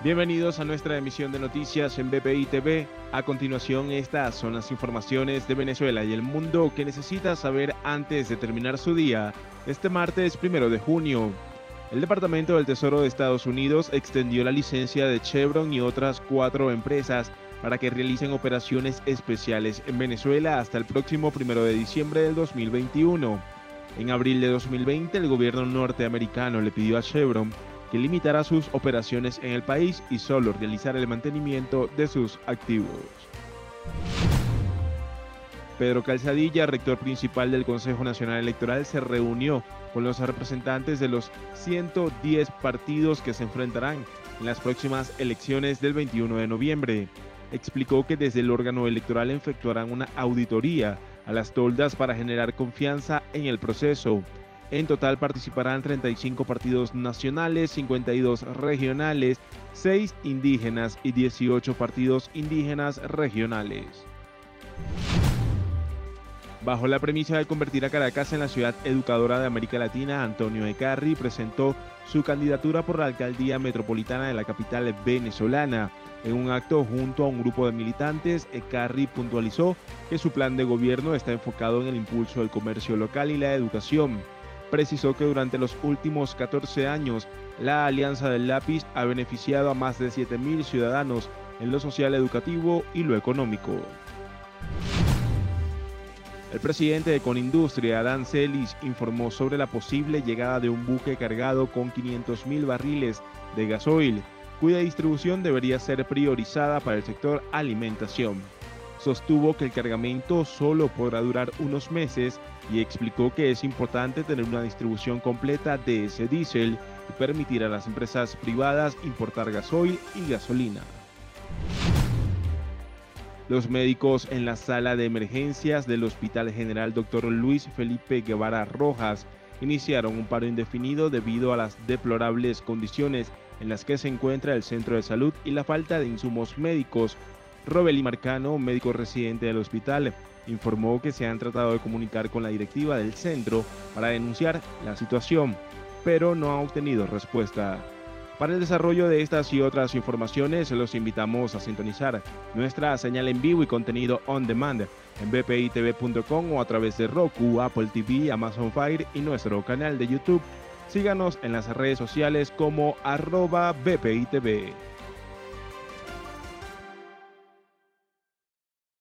Bienvenidos a nuestra emisión de noticias en BPI TV. A continuación, estas son las informaciones de Venezuela y el mundo que necesita saber antes de terminar su día, este martes primero de junio. El Departamento del Tesoro de Estados Unidos extendió la licencia de Chevron y otras cuatro empresas para que realicen operaciones especiales en Venezuela hasta el próximo primero de diciembre del 2021. En abril de 2020, el gobierno norteamericano le pidió a Chevron que limitará sus operaciones en el país y solo realizará el mantenimiento de sus activos. Pedro Calzadilla, rector principal del Consejo Nacional Electoral, se reunió con los representantes de los 110 partidos que se enfrentarán en las próximas elecciones del 21 de noviembre. Explicó que desde el órgano electoral efectuarán una auditoría a las toldas para generar confianza en el proceso en total participarán 35 partidos nacionales, 52 regionales, 6 indígenas y 18 partidos indígenas regionales. Bajo la premisa de convertir a Caracas en la ciudad educadora de América Latina, Antonio Ecarri presentó su candidatura por la alcaldía metropolitana de la capital venezolana. En un acto junto a un grupo de militantes, Ecarri puntualizó que su plan de gobierno está enfocado en el impulso del comercio local y la educación precisó que durante los últimos 14 años la Alianza del Lápiz ha beneficiado a más de 7.000 ciudadanos en lo social educativo y lo económico. El presidente de Conindustria, Adán Celis, informó sobre la posible llegada de un buque cargado con 500.000 barriles de gasoil, cuya distribución debería ser priorizada para el sector alimentación sostuvo que el cargamento solo podrá durar unos meses y explicó que es importante tener una distribución completa de ese diésel y permitir a las empresas privadas importar gasoil y gasolina. Los médicos en la sala de emergencias del Hospital General Dr. Luis Felipe Guevara Rojas iniciaron un paro indefinido debido a las deplorables condiciones en las que se encuentra el centro de salud y la falta de insumos médicos Robeli Marcano, médico residente del hospital, informó que se han tratado de comunicar con la directiva del centro para denunciar la situación, pero no ha obtenido respuesta. Para el desarrollo de estas y otras informaciones, los invitamos a sintonizar nuestra señal en vivo y contenido on demand en bpitv.com o a través de Roku, Apple TV, Amazon Fire y nuestro canal de YouTube. Síganos en las redes sociales como arroba bpitv.